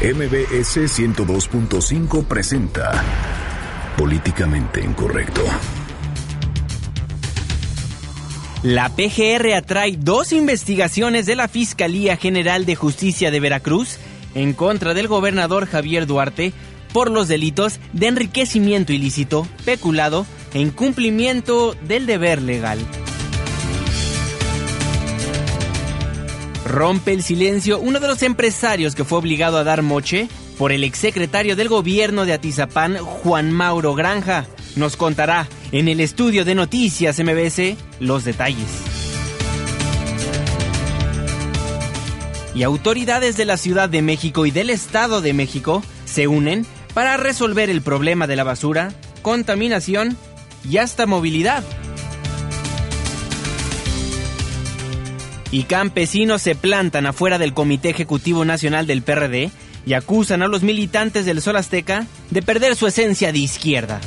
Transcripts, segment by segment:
MBS 102.5 presenta Políticamente Incorrecto. La PGR atrae dos investigaciones de la Fiscalía General de Justicia de Veracruz en contra del gobernador Javier Duarte por los delitos de enriquecimiento ilícito, peculado e incumplimiento del deber legal. Rompe el silencio uno de los empresarios que fue obligado a dar moche por el exsecretario del gobierno de Atizapán, Juan Mauro Granja. Nos contará en el estudio de noticias MBS los detalles. Y autoridades de la Ciudad de México y del Estado de México se unen para resolver el problema de la basura, contaminación y hasta movilidad. Y campesinos se plantan afuera del Comité Ejecutivo Nacional del PRD y acusan a los militantes del Sol Azteca de perder su esencia de izquierda.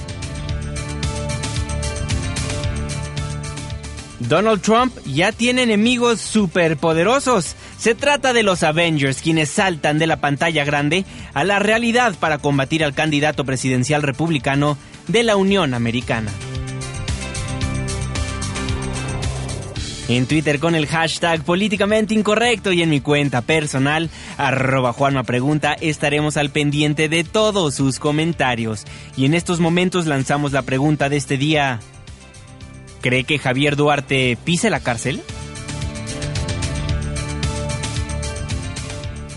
Donald Trump ya tiene enemigos superpoderosos. Se trata de los Avengers, quienes saltan de la pantalla grande a la realidad para combatir al candidato presidencial republicano de la Unión Americana. En Twitter con el hashtag políticamente incorrecto y en mi cuenta personal, arroba Juanma Pregunta, estaremos al pendiente de todos sus comentarios. Y en estos momentos lanzamos la pregunta de este día. ¿Cree que Javier Duarte pise la cárcel?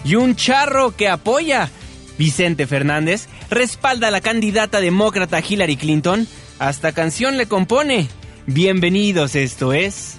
Y un charro que apoya. Vicente Fernández respalda a la candidata demócrata Hillary Clinton. Hasta canción le compone. Bienvenidos, esto es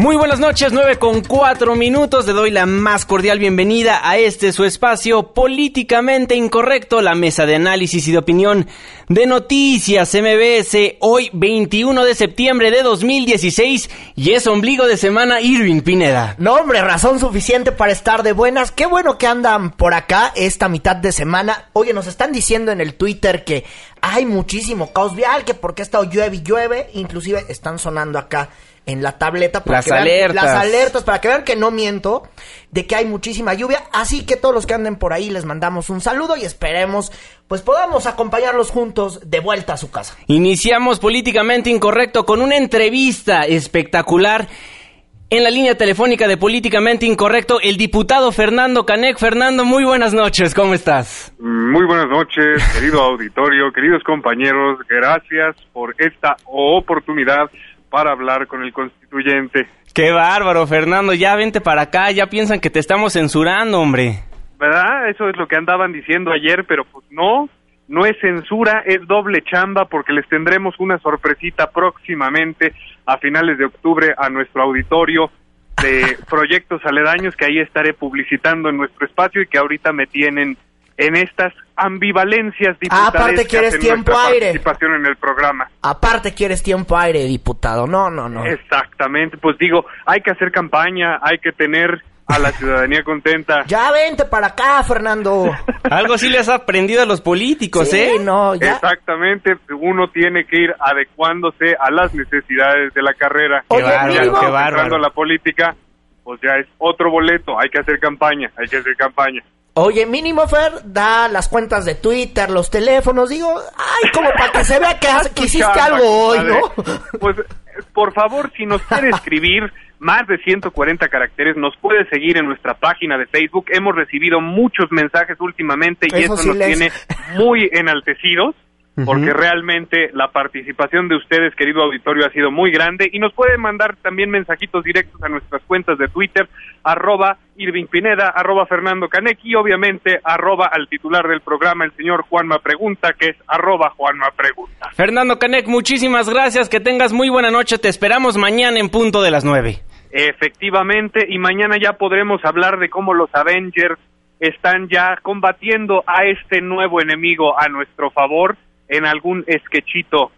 Muy buenas noches, 9 con 4 minutos. Le doy la más cordial bienvenida a este su espacio políticamente incorrecto, la mesa de análisis y de opinión de noticias MBS, hoy 21 de septiembre de 2016 y es ombligo de semana Irving Pineda. No, hombre, razón suficiente para estar de buenas. Qué bueno que andan por acá esta mitad de semana. Oye, nos están diciendo en el Twitter que hay muchísimo caos vial, que porque ha estado llueve y llueve, inclusive están sonando acá en la tableta para las que alertas. las alertas para que vean que no miento de que hay muchísima lluvia así que todos los que anden por ahí les mandamos un saludo y esperemos pues podamos acompañarlos juntos de vuelta a su casa iniciamos políticamente incorrecto con una entrevista espectacular en la línea telefónica de Políticamente Incorrecto, el diputado Fernando Canec. Fernando, muy buenas noches, ¿cómo estás? Muy buenas noches, querido auditorio, queridos compañeros, gracias por esta oportunidad para hablar con el constituyente. Qué bárbaro, Fernando, ya vente para acá, ya piensan que te estamos censurando, hombre. ¿Verdad? Eso es lo que andaban diciendo ayer, pero pues no, no es censura, es doble chamba porque les tendremos una sorpresita próximamente a finales de octubre a nuestro auditorio de proyectos aledaños que ahí estaré publicitando en nuestro espacio y que ahorita me tienen en estas ambivalencias diputadas. Aparte quieres tiempo aire. Participación en el programa. Aparte quieres tiempo aire, diputado. No, no, no. Exactamente. Pues digo, hay que hacer campaña, hay que tener a la ciudadanía contenta. Ya vente para acá, Fernando. Algo sí les ha aprendido a los políticos, sí, ¿eh? No, ya. Exactamente, uno tiene que ir adecuándose a las necesidades de la carrera. Qué bárbaro, qué bárbaro. la política, pues ya es otro boleto, hay que hacer campaña, hay que hacer campaña. Oye, mínimo Fer da las cuentas de Twitter, los teléfonos, digo, ay, como para que se vea que, hiciste algo hoy, ¿no? Pues, por favor, si nos quiere escribir más de 140 caracteres, nos puede seguir en nuestra página de Facebook. Hemos recibido muchos mensajes últimamente y eso, nos tiene muy enaltecidos. Porque realmente la participación de ustedes, querido auditorio, ha sido muy grande y nos pueden mandar también mensajitos directos a nuestras cuentas de Twitter, arroba Irving Pineda, arroba Fernando Canec y obviamente arroba al titular del programa, el señor Juanma Pregunta, que es arroba Juanma Pregunta. Fernando Canec, muchísimas gracias, que tengas muy buena noche, te esperamos mañana en punto de las nueve. Efectivamente, y mañana ya podremos hablar de cómo los Avengers están ya combatiendo a este nuevo enemigo a nuestro favor en algún esquechito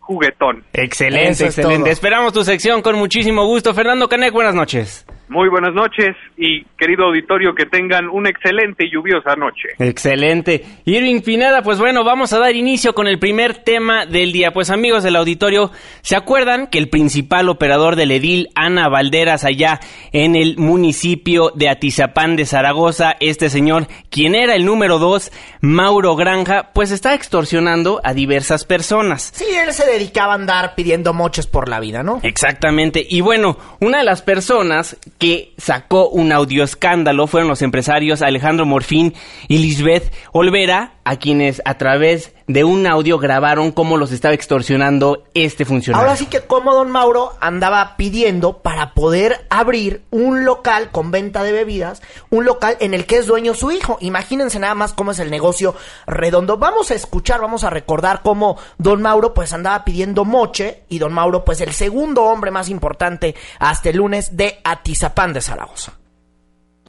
juguetón. Excelente, excelente. Esperamos tu sección con muchísimo gusto. Fernando Canec, buenas noches. Muy buenas noches y querido auditorio que tengan una excelente y lluviosa noche. Excelente. Irving Pineda, pues bueno, vamos a dar inicio con el primer tema del día. Pues amigos del auditorio, ¿se acuerdan que el principal operador del edil Ana Valderas allá en el municipio de Atizapán de Zaragoza, este señor, quien era el número dos, Mauro Granja, pues está extorsionando a diversas personas? Sí, él se dedicaba a andar pidiendo moches por la vida, ¿no? Exactamente. Y bueno, una de las personas que sacó un audio escándalo fueron los empresarios Alejandro Morfín y Lisbeth Olvera, a quienes a través de un audio grabaron cómo los estaba extorsionando este funcionario. Ahora sí que como don Mauro andaba pidiendo para poder abrir un local con venta de bebidas, un local en el que es dueño su hijo. Imagínense nada más cómo es el negocio redondo. Vamos a escuchar, vamos a recordar cómo don Mauro pues andaba pidiendo moche y don Mauro pues el segundo hombre más importante hasta el lunes de Atizapán de Zaragoza.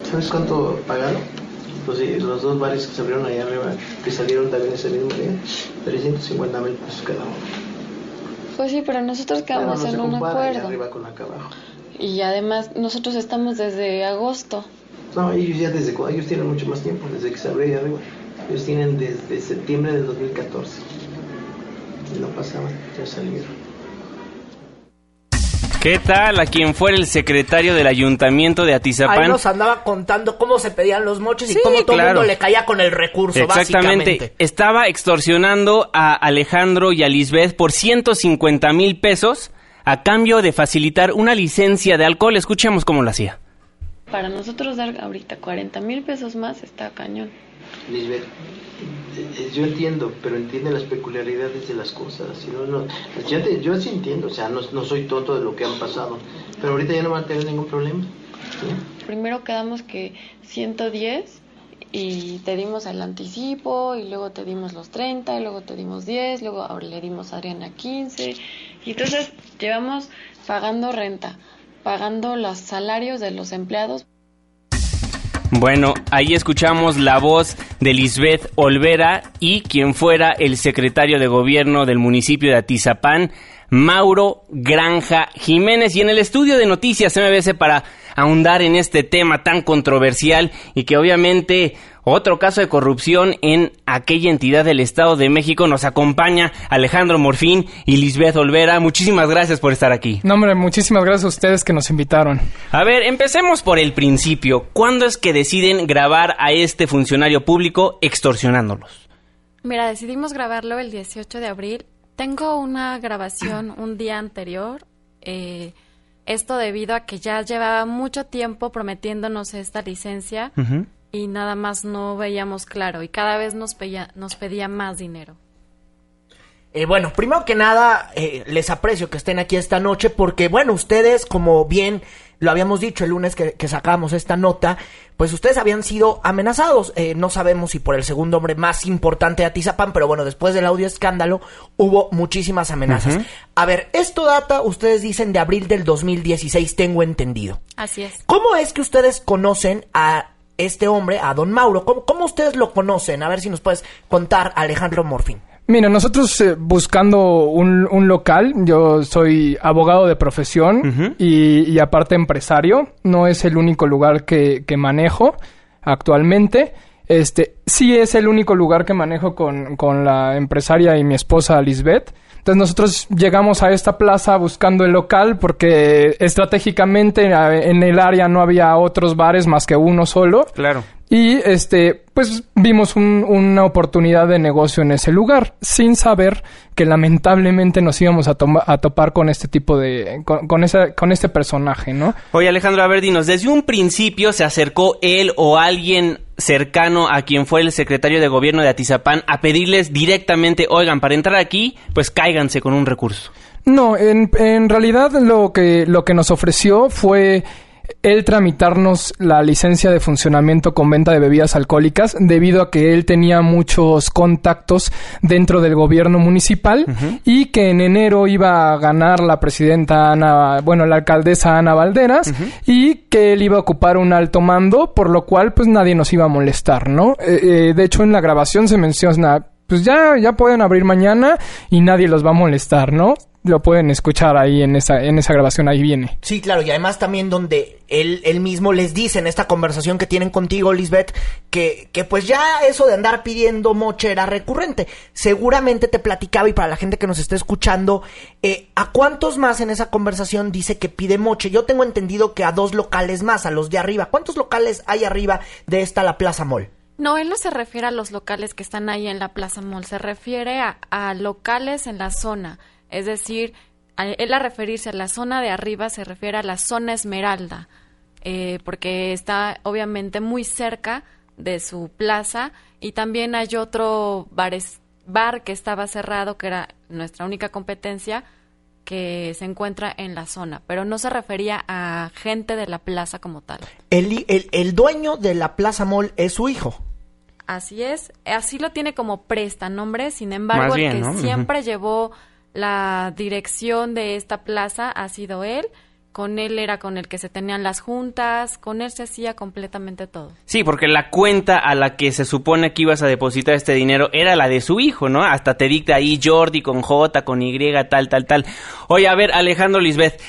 ¿Sabes cuánto pagaron? Pues sí, los dos bares que se abrieron allá arriba, que salieron también ese mismo día, 350 mil pesos cada uno. Pues sí, pero nosotros quedamos no en un acuerdo. arriba con acá abajo. Y además nosotros estamos desde agosto. No, ellos ya desde ellos tienen mucho más tiempo, desde que se abrió allá arriba. Ellos tienen desde septiembre del 2014. Y no pasaban, ya salieron. ¿Qué tal a quien fuera el secretario del ayuntamiento de Ahí Atizapán? nos andaba contando cómo se pedían los moches Sí, y cómo todo el claro. mundo le caía con el recurso, Exactamente. básicamente. Estaba extorsionando a Alejandro y a Lisbeth por 150 mil pesos a cambio de facilitar una licencia de alcohol. Escuchemos cómo lo hacía. Para nosotros dar ahorita 40 mil pesos más está cañón. Lisbeth, eh, eh, yo entiendo, pero entiende las peculiaridades de las cosas. Si no, no, pues yo, te- yo sí entiendo, o sea, no, soy tonto de lo que han pasado. Pero ahorita ya no van a tener ningún problema. Primero quedamos que 110 y te dimos el anticipo y luego te dimos los 30 y luego te dimos 10, luego ahora le dimos a Adriana 15 y entonces llevamos pagando renta, pagando los salarios de los empleados. Bueno, ahí escuchamos la voz de Lisbeth Olvera y quien fuera el secretario de gobierno del municipio de Atizapán, Mauro Granja Jiménez. Y en el estudio de noticias MBS para ahondar en este tema tan controversial y que obviamente otro caso de corrupción en aquella entidad del Estado de México nos acompaña Alejandro Morfín y Lisbeth Olvera. Muchísimas gracias por estar aquí. No, hombre, muchísimas gracias a ustedes que nos invitaron. A ver, empecemos por el principio. ¿Cuándo es que deciden grabar a este funcionario público extorsionándolos? Mira, decidimos grabarlo el 18 de abril. Tengo una grabación un día anterior. eh, esto debido a que ya llevaba mucho tiempo prometiéndonos esta licencia y nada más no veíamos claro y cada vez nos pedía, nos pedía más dinero. Eh, bueno, primero que nada, eh, les aprecio que estén aquí esta noche porque, bueno, ustedes, como bien lo habíamos dicho el lunes que, que sacábamos esta nota, pues ustedes habían sido amenazados. Eh, no sabemos si por el segundo hombre más importante de Atizapán, pero bueno, después del audio escándalo hubo muchísimas amenazas. A ver, esto data, ustedes dicen, de abril del 2016, tengo entendido. Así es. ¿Cómo es que ustedes conocen a este hombre, a don Mauro? ¿Cómo, cómo ustedes lo conocen? A ver si nos puedes contar, Alejandro Morfín. Mira, nosotros eh, buscando un, un local, yo soy abogado de profesión y, y aparte empresario, no es el único lugar que, que manejo actualmente. Este, sí es el único lugar que manejo con, con la empresaria y mi esposa Lisbeth. Entonces nosotros llegamos a esta plaza buscando el local porque estratégicamente en el área no había otros bares más que uno solo. Claro. Y este, pues vimos una oportunidad de negocio en ese lugar, sin saber que lamentablemente nos íbamos a, a topar con este tipo de, con, con, con este personaje, ¿no? Oye Alejandro, a ver, dinos, desde un principio se acercó él o alguien cercano a quien fue el secretario de gobierno de Atizapán a pedirles directamente, oigan, para entrar aquí, pues cáiganse con un recurso. No, en, en realidad lo que, lo que nos ofreció fue él tramitarnos la licencia de funcionamiento con venta de bebidas alcohólicas debido a que él tenía muchos contactos dentro del gobierno municipal y que en enero iba a ganar la presidenta Ana, bueno, la alcaldesa Ana Valderas y que él iba a ocupar un alto mando, por lo cual pues nadie nos iba a molestar, ¿no? Eh, eh, de hecho en la grabación se menciona pues ya, ya pueden abrir mañana y nadie los va a molestar, ¿no? Lo pueden escuchar ahí en esa, en esa grabación, ahí viene. Sí, claro, y además también donde él, él mismo les dice en esta conversación que tienen contigo, Lisbeth, que, que pues ya eso de andar pidiendo moche era recurrente. Seguramente te platicaba, y para la gente que nos está escuchando, eh, ¿a cuántos más en esa conversación dice que pide moche? Yo tengo entendido que a dos locales más, a los de arriba. ¿Cuántos locales hay arriba de esta la Plaza Mall? No, él no se refiere a los locales que están ahí en la Plaza Mall, se refiere a, a locales en la zona. Es decir, él a referirse a la zona de arriba se refiere a la zona Esmeralda, eh, porque está obviamente muy cerca de su plaza y también hay otro bar que estaba cerrado, que era nuestra única competencia, que se encuentra en la zona, pero no se refería a gente de la plaza como tal. El, el, dueño de la Plaza Mall es su hijo. Así es, así lo tiene como presta nombre, sin embargo, el que siempre llevó la dirección de esta plaza ha sido él. Con él era con el que se tenían las juntas, con él se hacía completamente todo. Sí, porque la cuenta a la que se supone que ibas a depositar este dinero era la de su hijo, ¿no? Hasta te dicta ahí Jordi con J, con Y, tal, tal, tal. Oye, a ver, Alejandro Lisbeth,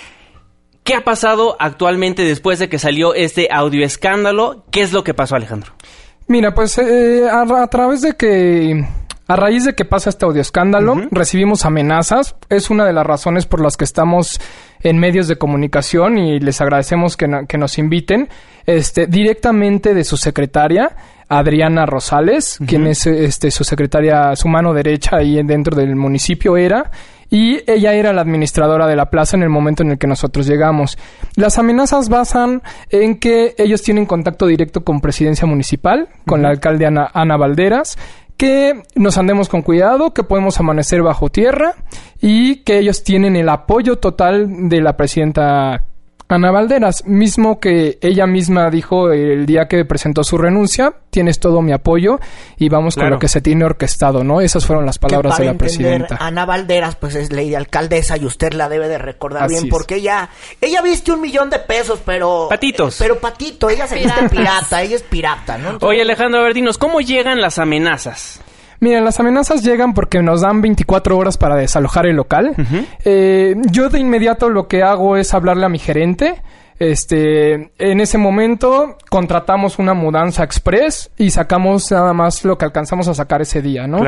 ¿qué ha pasado actualmente después de que salió este audio escándalo? ¿Qué es lo que pasó, Alejandro? Mira, pues eh, a través de que a raíz de que pasa este audio escándalo, recibimos amenazas. Es una de las razones por las que estamos en medios de comunicación y les agradecemos que, que nos inviten. Este, directamente de su secretaria, Adriana Rosales, quien es este, su secretaria, su mano derecha ahí dentro del municipio era y ella era la administradora de la plaza en el momento en el que nosotros llegamos. Las amenazas basan en que ellos tienen contacto directo con presidencia municipal, con la alcalde Ana, Ana Valderas, que nos andemos con cuidado, que podemos amanecer bajo tierra y que ellos tienen el apoyo total de la presidenta Ana Valderas, mismo que ella misma dijo el día que presentó su renuncia, tienes todo mi apoyo y vamos con lo que se tiene orquestado, ¿no? Esas fueron las palabras de la presidenta. Ana Valderas, pues es ley de alcaldesa y usted la debe de recordar bien porque ella, ella viste un millón de pesos, pero... Patitos. pero patito, ella se viste pirata, ella es pirata, ¿no? Oye Alejandro Verdinos, ¿cómo llegan las amenazas? Mira, las amenazas llegan porque nos dan 24 horas para desalojar el local. eh, yo de inmediato lo que hago es hablarle a mi gerente. Este, en ese momento contratamos una mudanza express y sacamos nada más lo que alcanzamos a sacar ese día, ¿no?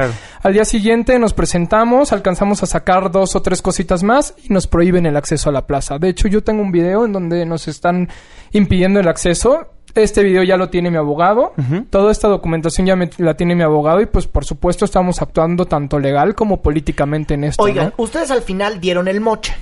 Al día siguiente nos presentamos, alcanzamos a sacar dos o tres cositas más y nos prohíben el acceso a la plaza. De hecho, yo tengo un video en donde nos están impidiendo el acceso este video ya lo tiene mi abogado. Toda esta documentación ya la tiene mi abogado y pues por supuesto estamos actuando tanto legal como políticamente en esto. Oigan, ustedes al final dieron el moche.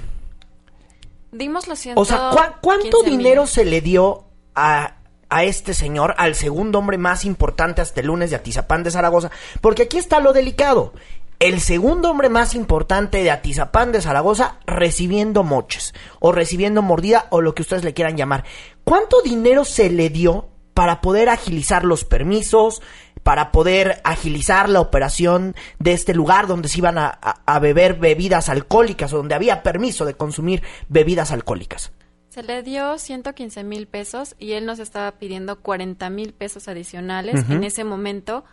Dimos lo siento. O sea, ¿cuánto dinero se le dio a, a este señor, al segundo hombre más importante hasta el lunes de Atizapán de Zaragoza? Porque aquí está lo delicado el segundo hombre más importante de Atizapán de Zaragoza recibiendo moches o recibiendo mordida o lo que ustedes le quieran llamar. ¿Cuánto dinero se le dio para poder agilizar los permisos, para poder agilizar la operación de este lugar donde se iban a, beber bebidas alcohólicas o donde había permiso de consumir bebidas alcohólicas? Se le dio 115 mil pesos y él nos estaba pidiendo 40 mil pesos adicionales en ese momento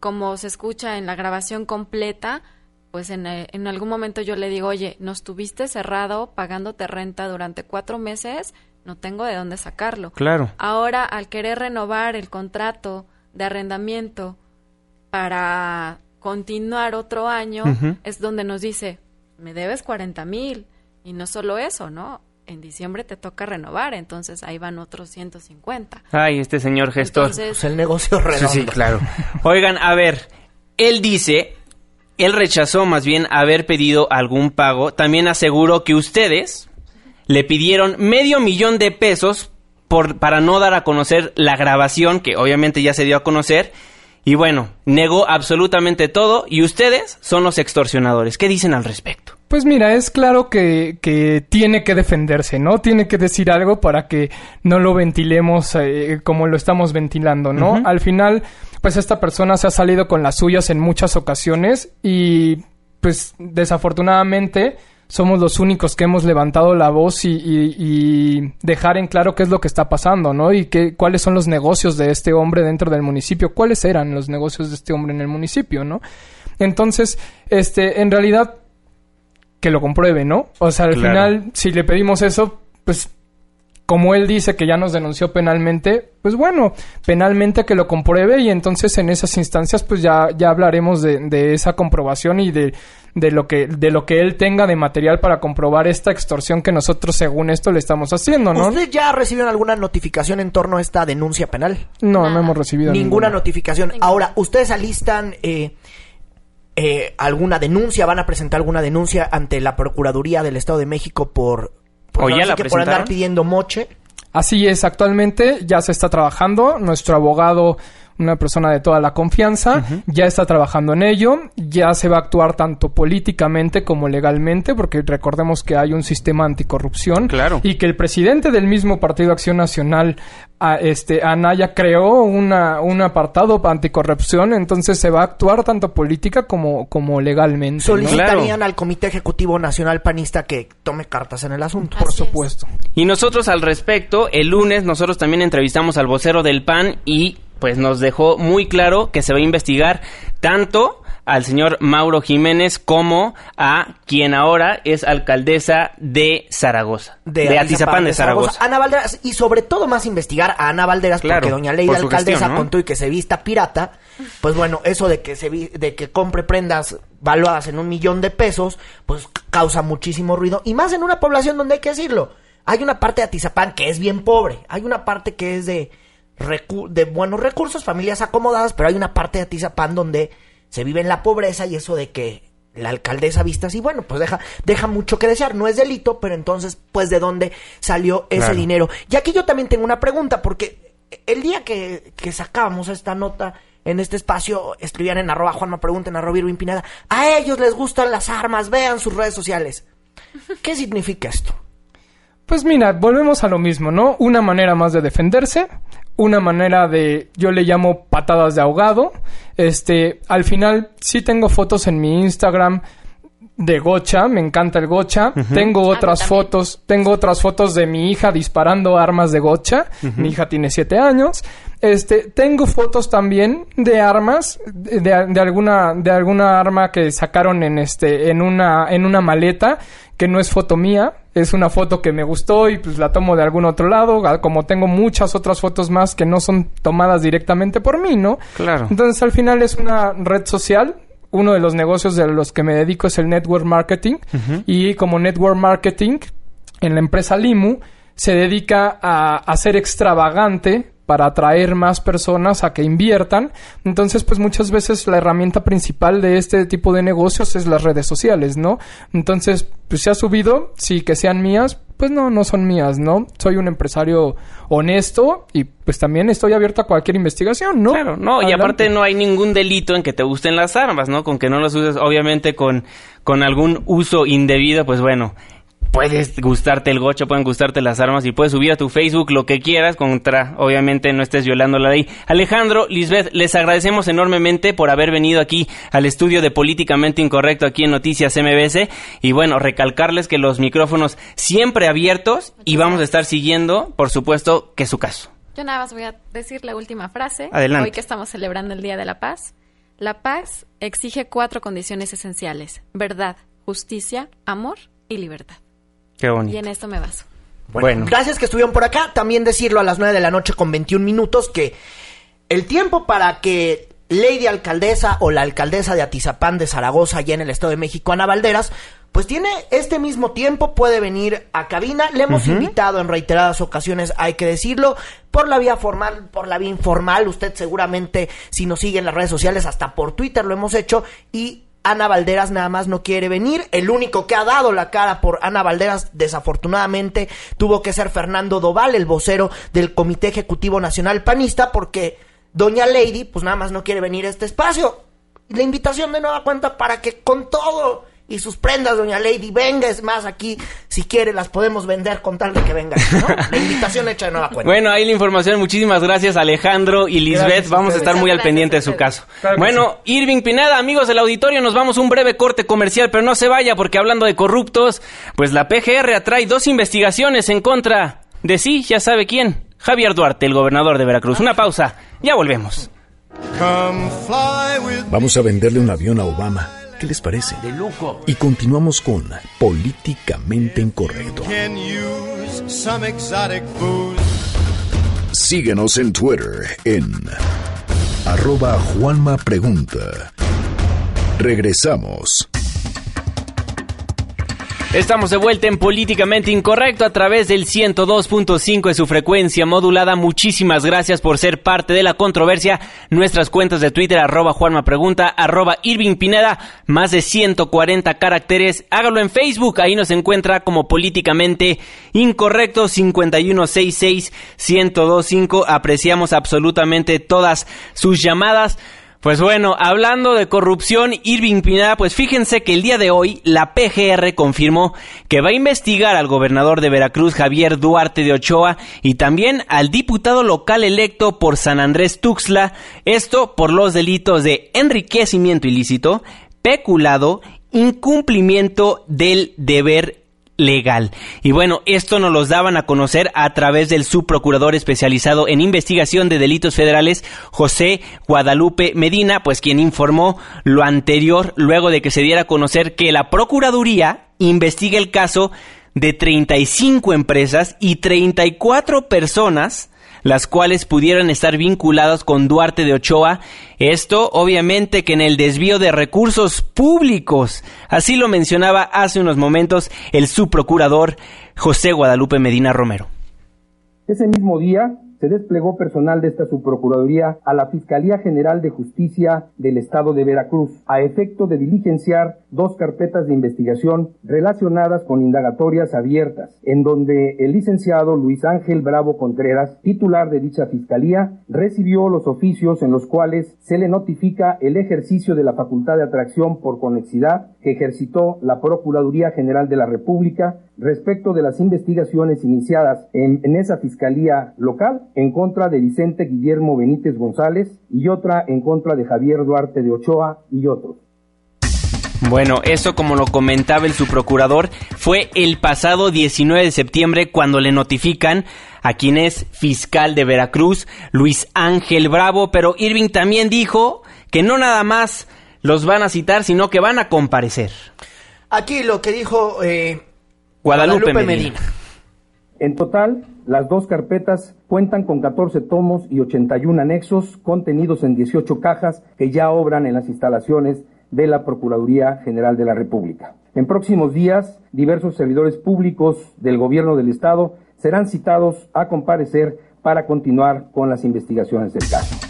como se escucha en la grabación completa, pues en, eh, en, algún momento yo le digo, oye, nos tuviste cerrado pagándote renta durante cuatro meses, no tengo de dónde sacarlo. Claro. Ahora, al querer renovar el contrato de arrendamiento para continuar otro año, es donde nos dice, me debes 40 mil. Y no solo eso, ¿no? en diciembre te toca renovar, entonces ahí van otros 150. Ay, este señor gestor. Entonces, Pues el negocio redondo. Sí, sí, claro. Oigan, a ver, él dice, él rechazó más bien haber pedido algún pago. También aseguró que ustedes le pidieron medio millón de pesos por, para no dar a conocer la grabación, que obviamente ya se dio a conocer. Y bueno, negó absolutamente todo y ustedes son los extorsionadores. ¿Qué dicen al respecto? Pues mira, es claro que, que tiene que defenderse, ¿no? Tiene que decir algo para que no lo ventilemos eh, como lo estamos ventilando, ¿no? Al final, pues esta persona se ha salido con las suyas en muchas ocasiones y pues desafortunadamente somos los únicos que hemos levantado la voz y, y- y dejar en claro qué es lo que está pasando, ¿no? Y qué, cuáles son los negocios de este hombre dentro del municipio, cuáles eran los negocios de este hombre en el municipio, ¿no? Entonces, este, en realidad, que lo compruebe, ¿no? O sea, al Claro. final, si le pedimos eso, pues como él dice que ya nos denunció penalmente, pues bueno, penalmente que lo compruebe y entonces en esas instancias pues ya, ya hablaremos de, de esa comprobación y de, de lo que, de lo que él tenga de material para comprobar esta extorsión que nosotros según esto le estamos haciendo, ¿no? ¿Usted ya recibió alguna notificación en torno a esta denuncia penal? No, no hemos recibido Ninguna ninguna. notificación. Ahora, ¿ustedes alistan eh, eh, alguna denuncia? ¿Van a presentar alguna denuncia ante la Procuraduría del Estado de México por, por, ¿O ya ahora sí la que por andar pidiendo moche? Así es, actualmente ya se está trabajando. Nuestro abogado, una persona de toda la confianza, ya está trabajando en ello. Ya se va a actuar tanto políticamente como legalmente, porque recordemos que hay un sistema anticorrupción. Claro. Y que el presidente del mismo Partido Acción Nacional, a- este, Anaya, creó una, un apartado anticorrupción. Entonces se va a actuar tanto política como, como legalmente. ¿no? Solicitarían al Comité Ejecutivo Nacional Panista que tome cartas en el asunto. Por es. supuesto. Y nosotros al respecto, el lunes nosotros también entrevistamos al vocero del PAN y pues nos dejó muy claro que se va a investigar tanto al señor Mauro Jiménez como a quien ahora es alcaldesa de Zaragoza. De, Atizapán de Zaragoza. Ana Valderas, y sobre todo más investigar a Ana Valderas, Claro, porque doña Leida alcaldesa gestión, ¿no? contó y que se vista pirata, pues bueno, eso de que se vi- de que compre prendas valuadas en un millón de pesos, pues causa muchísimo ruido, y más en una población donde hay que decirlo, hay una parte de Atizapán que es bien pobre, hay una parte que es de, de buenos recursos, familias acomodadas, pero hay una parte de Atizapán donde se vive en la pobreza y eso de que la alcaldesa vista así, bueno, pues deja, deja mucho que desear. No es delito, pero entonces, pues, ¿de dónde salió ese Claro. dinero? Y aquí yo también tengo una pregunta, porque el día que, que sacábamos esta nota en este espacio, escribían en arroba Juanma Pregunta, en arroba Irving Pineda, a ellos les gustan las armas, vean sus redes sociales. ¿Qué significa esto? Pues mira, volvemos a lo mismo, ¿no? Una manera más de defenderse, una manera de, yo le llamo patadas de ahogado. Este, al final sí tengo fotos en mi Instagram de gocha, me encanta el gocha. Tengo A mí otras fotos, tengo otras fotos de mi hija disparando armas de gocha. Mi hija tiene siete años. Este, tengo fotos también de armas, de, de alguna, de alguna arma que sacaron en este, en una, en una maleta, que no es foto mía, es una foto que me gustó y pues la tomo de algún otro lado, a- como tengo muchas otras fotos más que no son tomadas directamente por mí, ¿no? Claro. Entonces al final es una red social. Uno de los negocios de los que me dedico es el network marketing. Y como network marketing, en la empresa Limu, se dedica a, a ser extravagante para atraer más personas a que inviertan. Entonces, pues muchas veces la herramienta principal de este tipo de negocios es las redes sociales, ¿no? Entonces, pues se ha subido, sí que sean mías, pues no, no son mías, ¿no? Soy un empresario honesto y pues también estoy abierto a cualquier investigación, ¿no? Claro, no, y aparte no hay ningún delito en que te gusten las armas, ¿no? Con que no las uses, obviamente, con, con algún uso indebido, pues bueno, puedes gustarte el gocho, pueden gustarte las armas y puedes subir a tu Facebook lo que quieras contra, obviamente, no estés violando la ley. Alejandro, Lisbeth, les agradecemos enormemente por haber venido aquí al estudio de Políticamente Incorrecto aquí en Noticias MBS y bueno, recalcarles que los micrófonos siempre abiertos y vamos a estar siguiendo, por supuesto, que su caso. Yo nada más voy a decir la última frase. Adelante. Hoy que estamos celebrando el Día de la Paz. La paz exige cuatro condiciones esenciales. Verdad, justicia, amor y libertad. Qué bonito. Y en esto me baso. Bueno, Bueno. gracias que estuvieron por acá. También decirlo a las 9 de la noche con 21 minutos que el tiempo para que Lady Alcaldesa o la alcaldesa de Atizapán de Zaragoza, allá en el Estado de México, Ana Valderas, pues tiene este mismo tiempo, puede venir a cabina. Le hemos invitado en reiteradas ocasiones, hay que decirlo, por la vía formal, por la vía informal. Usted seguramente, si nos sigue en las redes sociales, hasta por Twitter lo hemos hecho. Y Ana Valderas nada más no quiere venir. El único que ha dado la cara por Ana Valderas, desafortunadamente, tuvo que ser Fernando Doval, el vocero del Comité Ejecutivo Nacional Panista, porque Doña Lady, pues nada más no quiere venir a este espacio. La invitación de nueva cuenta para que con todo y sus prendas, doña Lady, venga, es más, aquí, si quiere, las podemos vender con tal de que venga, ¿no? La invitación hecha de nueva cuenta. Bueno, ahí la información, muchísimas gracias Alejandro y Lisbeth, vamos a estar muy al pendiente de su caso. bueno, Irving Pineda, amigos del auditorio, nos vamos a un breve corte comercial, pero no se vaya porque hablando de corruptos, pues la PGR atrae dos investigaciones en contra de sí, ya sabe quién, Javier Duarte, el gobernador de Veracruz. Una pausa, ya volvemos. Vamos a venderle un avión a Obama. ¿Qué les parece? De lujo. Y continuamos con Políticamente Incorrecto. Síguenos en Twitter en arroba Juanma Pregunta. Regresamos. Estamos de vuelta en Políticamente Incorrecto a través del 102.5 de su frecuencia modulada. Muchísimas gracias por ser parte de la controversia. Nuestras cuentas de Twitter, arroba Juanma Pregunta, arroba Irving Pineda, más de 140 caracteres. Hágalo en Facebook, ahí nos encuentra como Políticamente Incorrecto 5166 1025. Apreciamos absolutamente todas sus llamadas. Pues bueno, hablando de corrupción, Irving Pineda, pues fíjense que el día de hoy la PGR confirmó que va a investigar al gobernador de Veracruz, Javier Duarte de Ochoa, y también al diputado local electo por San Andrés Tuxtla, esto por los delitos de enriquecimiento ilícito, peculado, incumplimiento del deber legal. Y bueno, esto nos los daban a conocer a través del subprocurador especializado en investigación de delitos federales, José Guadalupe Medina, pues quien informó lo anterior luego de que se diera a conocer que la Procuraduría investiga el caso de 35 empresas y 34 personas las cuales pudieran estar vinculadas con Duarte de Ochoa. Esto obviamente que en el desvío de recursos públicos. Así lo mencionaba hace unos momentos el subprocurador José Guadalupe Medina Romero. Ese mismo día, se desplegó personal de esta subprocuraduría a la Fiscalía General de Justicia del Estado de Veracruz a efecto de diligenciar dos carpetas de investigación relacionadas con indagatorias abiertas, en donde el licenciado Luis Ángel Bravo Contreras, titular de dicha fiscalía, recibió los oficios en los cuales se le notifica el ejercicio de la facultad de atracción por conexidad que ejercitó la Procuraduría General de la República respecto de las investigaciones iniciadas en, esa fiscalía local en contra de Vicente Guillermo Benítez González y otra en contra de Javier Duarte de Ochoa y otros. Bueno, eso como lo comentaba el subprocurador, fue el pasado 19 de septiembre cuando le notifican a quien es fiscal de Veracruz, Luis Ángel Bravo, pero Irving también dijo que no nada más los van a citar, sino que van a comparecer. Aquí lo que dijo eh, Guadalupe, Medina. En total, las dos carpetas cuentan con 14 tomos y 81 anexos contenidos en 18 cajas que ya obran en las instalaciones de la Procuraduría General de la República. En próximos días, diversos servidores públicos del Gobierno del Estado serán citados a comparecer para continuar con las investigaciones del caso.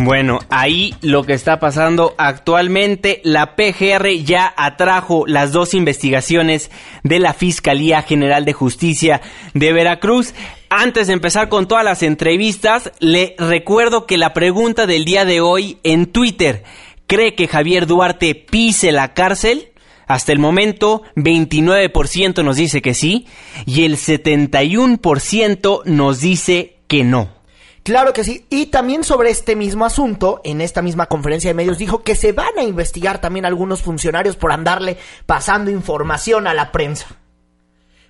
Bueno, ahí lo que está pasando actualmente, la PGR ya atrajo las dos investigaciones de la Fiscalía General de Justicia de Veracruz. Antes de empezar con todas las entrevistas, le recuerdo que la pregunta del día de hoy en Twitter, ¿cree que Javier Duarte pise la cárcel? Hasta el momento, 29% nos dice que sí y el 71% nos dice que no. Claro que sí. Y también sobre este mismo asunto, en esta misma conferencia de medios, dijo que se van a investigar también algunos funcionarios por andarle pasando información a la prensa.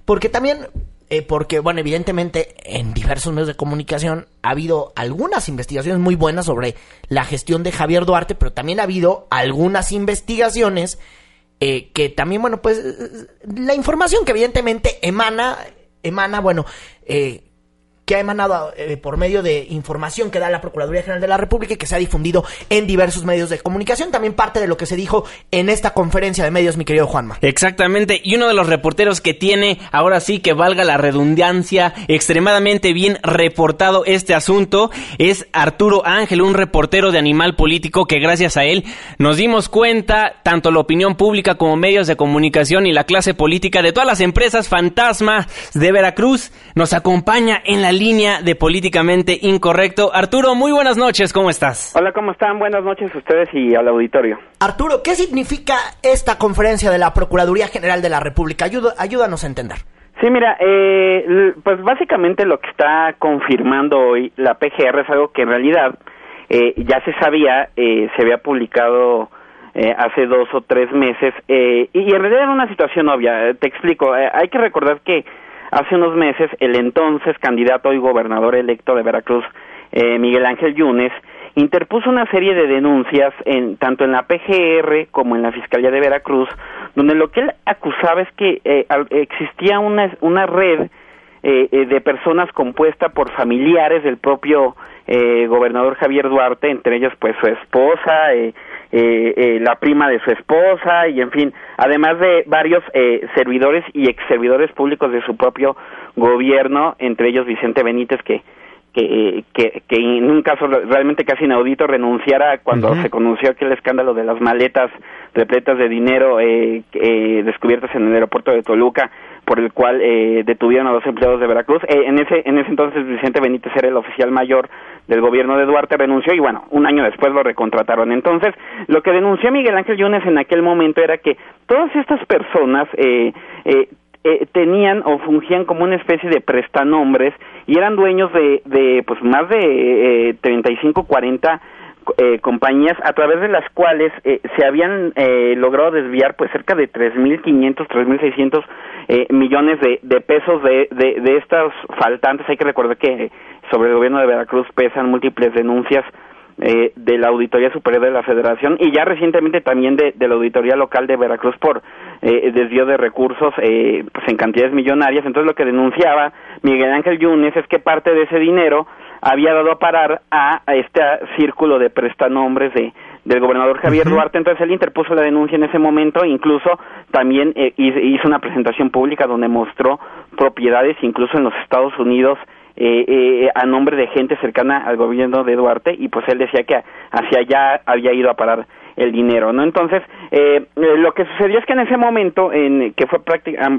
Porque también, eh, porque, bueno, evidentemente en diversos medios de comunicación ha habido algunas investigaciones muy buenas sobre la gestión de Javier Duarte, pero también ha habido algunas investigaciones eh, que también, bueno, pues la información que evidentemente emana, emana, bueno, eh, que ha emanado eh, por medio de información que da la Procuraduría General de la República y que se ha difundido en diversos medios de comunicación. También parte de lo que se dijo en esta conferencia de medios, mi querido Juanma. Exactamente, y uno de los reporteros que tiene, ahora sí que valga la redundancia, extremadamente bien reportado este asunto, es Arturo Ángel, un reportero de Animal Político que gracias a él nos dimos cuenta, tanto la opinión pública como medios de comunicación y la clase política de todas las empresas fantasma de Veracruz, nos acompaña en la línea de políticamente incorrecto. Arturo, muy buenas noches, ¿cómo estás? Hola, ¿cómo están? Buenas noches a ustedes y al auditorio. Arturo, ¿qué significa esta conferencia de la Procuraduría General de la República? ayúdanos a entender. Sí, mira, eh, pues básicamente lo que está confirmando hoy la PGR es algo que en realidad eh, ya se sabía, eh, se había publicado hace dos o tres meses y, y, en realidad era una situación obvia. Te explico, hay que recordar que Hace unos meses, el entonces candidato y gobernador electo de Veracruz, eh, Miguel Ángel Yunes, interpuso una serie de denuncias en, tanto en la PGR como en la Fiscalía de Veracruz, donde lo que él acusaba es que eh, existía una, una red eh, de personas compuesta por familiares del propio gobernador Javier Duarte, entre ellos pues su esposa, eh, eh, la prima de su esposa y en fin, además de varios eh, servidores y ex servidores públicos de su propio gobierno, entre ellos Vicente Benítez que que, que, que en un caso realmente casi inaudito renunciara cuando se conoció aquel escándalo de las maletas repletas de dinero eh, eh, descubiertas en el aeropuerto de Toluca por el cual eh, detuvieron a dos empleados de Veracruz. Eh, en ese en ese entonces Vicente Benítez era el oficial mayor del gobierno de Duarte, renunció y bueno, un año después lo recontrataron. Entonces, lo que denunció Miguel Ángel Yunes en aquel momento era que todas estas personas eh, eh, eh, tenían o fungían como una especie de prestanombres y eran dueños de, de pues más de eh, 35, 40 eh, compañías a través de las cuales eh, se habían eh, logrado desviar pues cerca de 3.500, 3.600 eh, millones de, de pesos de, de, estas faltantes. Hay que recordar que sobre el gobierno de Veracruz pesan múltiples denuncias eh, de la Auditoría Superior de la Federación y ya recientemente también de, de la Auditoría Local de Veracruz por eh, desvío de recursos eh, pues en cantidades millonarias. Entonces lo que denunciaba Miguel Ángel Yunes es que parte de ese dinero había dado a parar a, este círculo de prestanombres de del gobernador Javier Duarte, entonces él interpuso la denuncia en ese momento, incluso también eh, hizo una presentación pública donde mostró propiedades incluso en los Estados Unidos eh, eh, a nombre de gente cercana al gobierno de Duarte y pues él decía que hacia allá había ido a parar el dinero, ¿no? Entonces, eh, eh lo que sucedió es que en ese momento, en que fue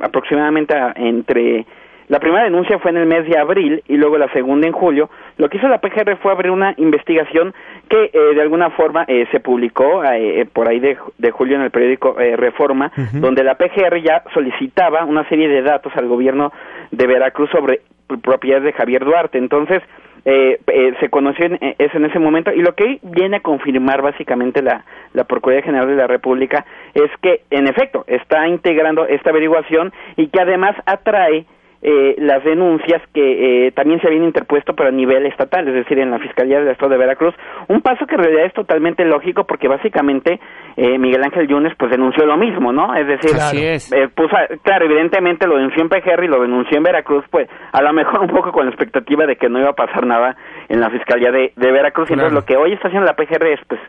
aproximadamente entre la primera denuncia fue en el mes de abril y luego la segunda en julio. Lo que hizo la PGR fue abrir una investigación que eh, de alguna forma eh, se publicó eh, por ahí de, de, julio en el periódico Reforma, donde la PGR ya solicitaba una serie de datos al gobierno de Veracruz sobre propiedades de Javier Duarte. Entonces, eh, eh, se conoció en, eso en ese momento y lo que viene a confirmar básicamente la, la Procuraduría General de la República es que en efecto está integrando esta averiguación y que además atrae eh, las denuncias que eh, también se habían interpuesto pero a nivel estatal, es decir, en la Fiscalía del Estado de Veracruz, un paso que en realidad es totalmente lógico porque básicamente eh, Miguel Ángel Yunes pues denunció lo mismo, ¿no? Es decir, claro, puso, claro, evidentemente lo denunció en PGR y lo denunció en Veracruz, pues a lo mejor un poco con la expectativa de que no iba a pasar nada en la Fiscalía de, de Veracruz, entonces lo que hoy está haciendo la PGR es pues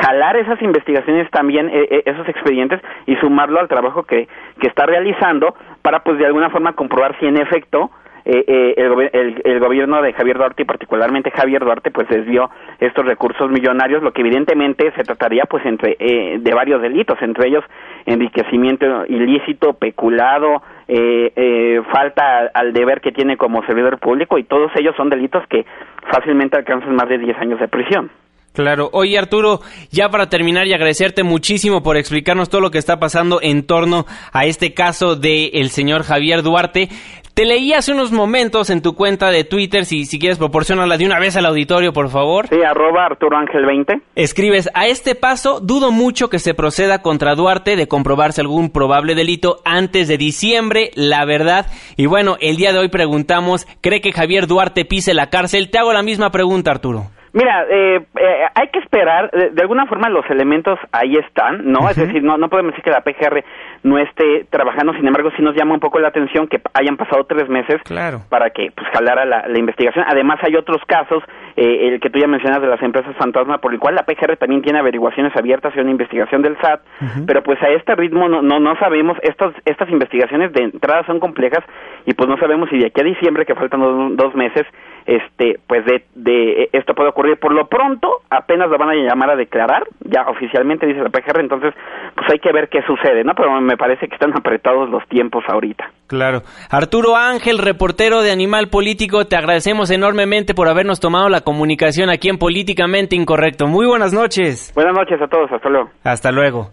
jalar esas investigaciones también, eh, esos expedientes y sumarlo al trabajo que, que está realizando para pues de alguna forma comprobar si en efecto eh, eh, el, el, gobierno de Javier Duarte y particularmente Javier Duarte pues desvió estos recursos millonarios lo que evidentemente se trataría pues entre eh, de varios delitos entre ellos enriquecimiento ilícito peculado eh, eh, falta al deber que tiene como servidor público y todos ellos son delitos que fácilmente alcanzan más de 10 años de prisión Claro. Oye, Arturo, ya para terminar y agradecerte muchísimo por explicarnos todo lo que está pasando en torno a este caso del el señor Javier Duarte. Te leí hace unos momentos en tu cuenta de Twitter, si, si quieres proporcionarla de una vez al auditorio, por favor. Sí, arroba Arturo Ángel 20. Escribes, a este paso dudo mucho que se proceda contra Duarte de comprobarse algún probable delito antes de diciembre, la verdad. Y bueno, el día de hoy preguntamos, ¿cree que Javier Duarte pise la cárcel? Te hago la misma pregunta, Arturo. Mira, eh, eh, hay que esperar, de, de, alguna forma los elementos ahí están, ¿no? Uh -huh. Es decir, no, no podemos decir que la PGR no esté trabajando. Sin embargo, sí nos llama un poco la atención que hayan pasado tres meses Claro. para que pues jalara la, la investigación. Además, hay otros casos, eh, el que tú ya mencionas de las empresas fantasma, por el cual la PGR también tiene averiguaciones abiertas y una investigación del SAT, pero pues a este ritmo no, no, no sabemos, estas, estas investigaciones de entrada son complejas y pues no sabemos si de aquí a diciembre, que faltan dos, dos meses, este, pues de, de esto puede ocurrir. Por lo pronto, apenas lo van a llamar a declarar, ya oficialmente dice la PGR, entonces pues hay que ver qué sucede, ¿no? Pero me parece que están apretados los tiempos ahorita. Claro. Arturo Ángel, reportero de Animal Político, te agradecemos enormemente por habernos tomado la comunicación aquí en Políticamente Incorrecto. Muy buenas noches. Buenas noches a todos, hasta luego. Hasta luego.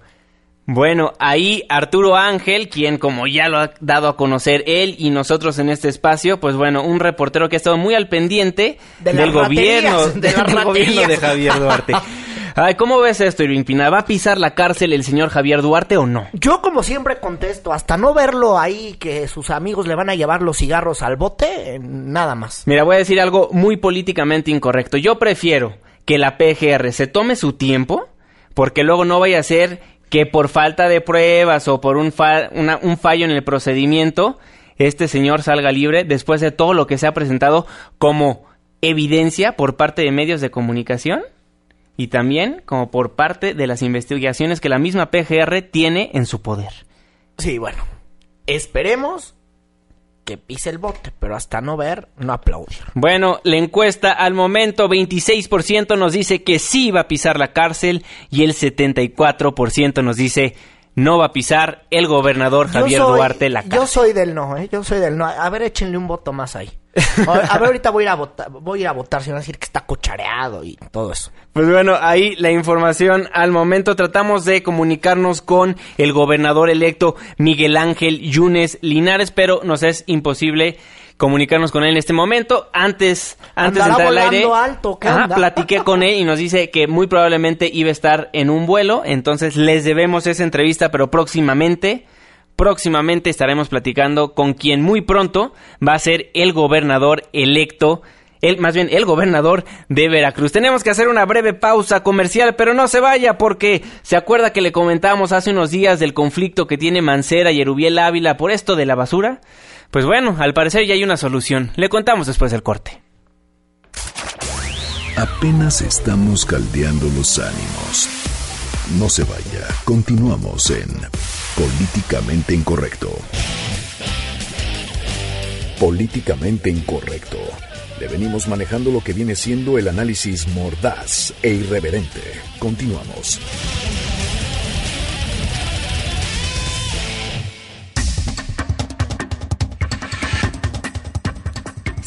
Bueno, ahí Arturo Ángel, quien como ya lo ha dado a conocer él y nosotros en este espacio, pues bueno, un reportero que ha estado muy al pendiente De del gobierno, de del gobierno de. Javier Duarte. Ay, ¿cómo ves esto, Irving Pina? ¿Va a pisar la cárcel el señor Javier Duarte o no? Yo como siempre contesto, hasta no verlo ahí que sus amigos le van a llevar los cigarros al bote, nada más. Mira, voy a decir algo muy políticamente incorrecto. Yo prefiero que la PGR se tome su tiempo, porque luego no vaya a ser que por falta de pruebas o por un, fa- una- un fallo en el procedimiento, este señor salga libre después de todo lo que se ha presentado como evidencia por parte de medios de comunicación y también como por parte de las investigaciones que la misma PGR tiene en su poder. Sí, bueno, esperemos que pise el bote, pero hasta no ver, no aplaudir. Bueno, la encuesta al momento 26% nos dice que sí va a pisar la cárcel y el 74% nos dice no va a pisar el gobernador Javier soy- Duarte la cárcel. Yo soy del no, ¿eh? Yo soy del no. A ver, échenle un voto más ahí. A ver, ahorita voy a ir a votar, voy a ir a votar, si van a decir que está cochareado y todo eso. Pues bueno, ahí la información al momento. Tratamos de comunicarnos con el gobernador electo Miguel Ángel Yunes Linares, pero nos es imposible comunicarnos con él en este momento. Antes, antes de entrar al aire, alto, ¿qué ajá, platiqué con él y nos dice que muy probablemente iba a estar en un vuelo. Entonces les debemos esa entrevista, pero próximamente. Próximamente estaremos platicando con quien muy pronto va a ser el gobernador electo el, más bien el gobernador de Veracruz. Tenemos que hacer una breve pausa comercial, pero no se vaya porque se acuerda que le comentábamos hace unos días del conflicto que tiene Mancera y Erubiel Ávila por esto de la basura. Pues bueno, al parecer ya hay una solución. Le contamos después del corte. Apenas estamos caldeando los ánimos. No se vaya, continuamos en Políticamente Incorrecto. Políticamente Incorrecto. Le venimos manejando lo que viene siendo el análisis mordaz e irreverente. Continuamos.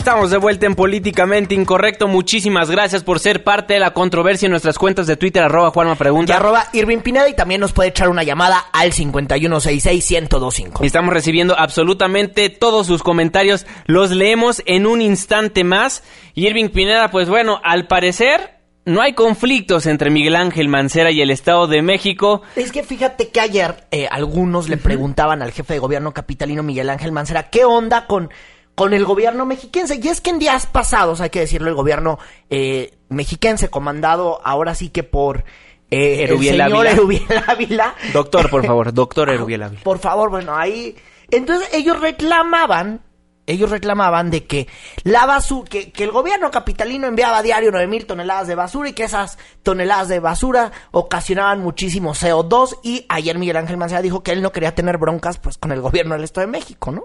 Estamos de vuelta en Políticamente Incorrecto. Muchísimas gracias por ser parte de la controversia en nuestras cuentas de Twitter, arroba Juanma Y Pregunta. arroba Irving Pineda y también nos puede echar una llamada al 5166-1025. Estamos recibiendo absolutamente todos sus comentarios. Los leemos en un instante más. Y Irving Pineda, pues bueno, al parecer no hay conflictos entre Miguel Ángel Mancera y el Estado de México. Es que fíjate que ayer eh, algunos le preguntaban al jefe de gobierno capitalino Miguel Ángel Mancera qué onda con, con el gobierno mexiquense. Y es que en días pasados, hay que decirlo, el gobierno eh, mexiquense, comandado ahora sí que por eh, Erubiel el señor Ávila. Erubiel Ávila. Doctor, por favor, doctor Erubiel Ávila. Por favor, bueno, ahí. Entonces ellos reclamaban, ellos reclamaban de que la basura, que, que el gobierno capitalino enviaba a diario 9 mil toneladas de basura y que esas toneladas de basura ocasionaban muchísimo CO2 y ayer Miguel Ángel Mancera dijo que él no quería tener broncas pues con el gobierno del Estado de México, ¿no?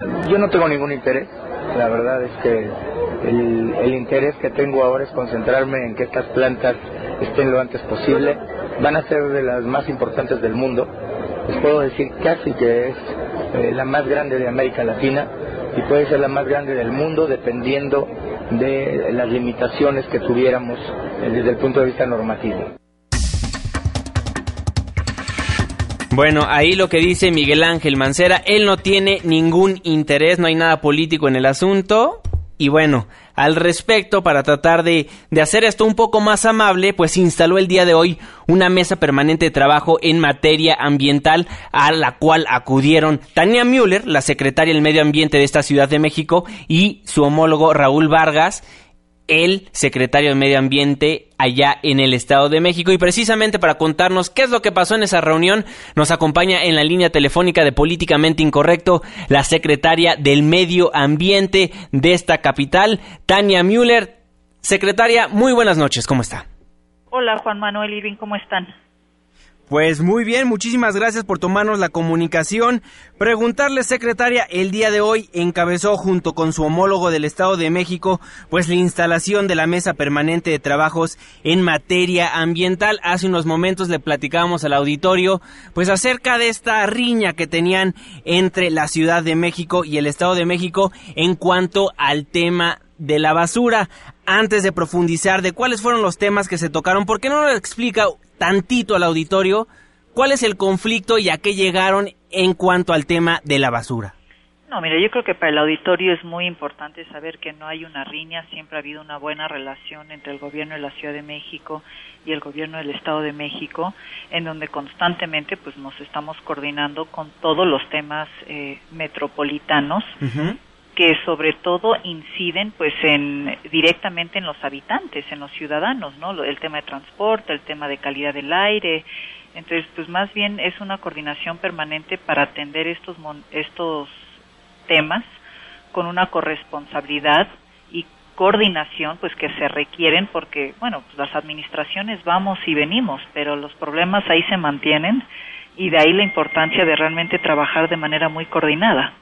Yo no tengo ningún interés. La verdad es que el, interés que tengo ahora es concentrarme en que estas plantas estén lo antes posible. Van a ser de las más importantes del mundo. Les puedo decir casi que es eh, la más grande de América Latina y puede ser la más grande del mundo dependiendo de las limitaciones que tuviéramos eh, desde el punto de vista normativo. Bueno, ahí lo que dice Miguel Ángel Mancera, él no tiene ningún interés, no hay nada político en el asunto. Y bueno, al respecto, para tratar de, de hacer esto un poco más amable, pues instaló el día de hoy una mesa permanente de trabajo en materia ambiental a la cual acudieron Tania Müller, la secretaria del Medio Ambiente de esta Ciudad de México, y su homólogo Raúl Vargas, el secretario de Medio Ambiente allá en el Estado de México. Y precisamente para contarnos qué es lo que pasó en esa reunión, nos acompaña en la línea telefónica de Políticamente Incorrecto la secretaria del Medio Ambiente de esta capital, Tania Müller. Secretaria, muy buenas noches, ¿cómo está? Hola Juan Manuel Irving, ¿cómo están? Pues muy bien, muchísimas gracias por tomarnos la comunicación. Preguntarle, secretaria, el día de hoy encabezó junto con su homólogo del Estado de México, pues la instalación de la Mesa Permanente de Trabajos en materia ambiental. Hace unos momentos le platicábamos al auditorio, pues acerca de esta riña que tenían entre la Ciudad de México y el Estado de México en cuanto al tema de la basura. Antes de profundizar de cuáles fueron los temas que se tocaron, ¿por qué no nos explica tantito al auditorio cuál es el conflicto y a qué llegaron en cuanto al tema de la basura. No, mire, yo creo que para el auditorio es muy importante saber que no hay una riña, siempre ha habido una buena relación entre el gobierno de la Ciudad de México y el gobierno del Estado de México, en donde constantemente pues nos estamos coordinando con todos los temas eh, metropolitanos que sobre todo inciden pues en directamente en los habitantes, en los ciudadanos, ¿no? El tema de transporte, el tema de calidad del aire. Entonces, pues más bien es una coordinación permanente para atender estos estos temas con una corresponsabilidad y coordinación pues que se requieren porque bueno, pues las administraciones vamos y venimos, pero los problemas ahí se mantienen y de ahí la importancia de realmente trabajar de manera muy coordinada.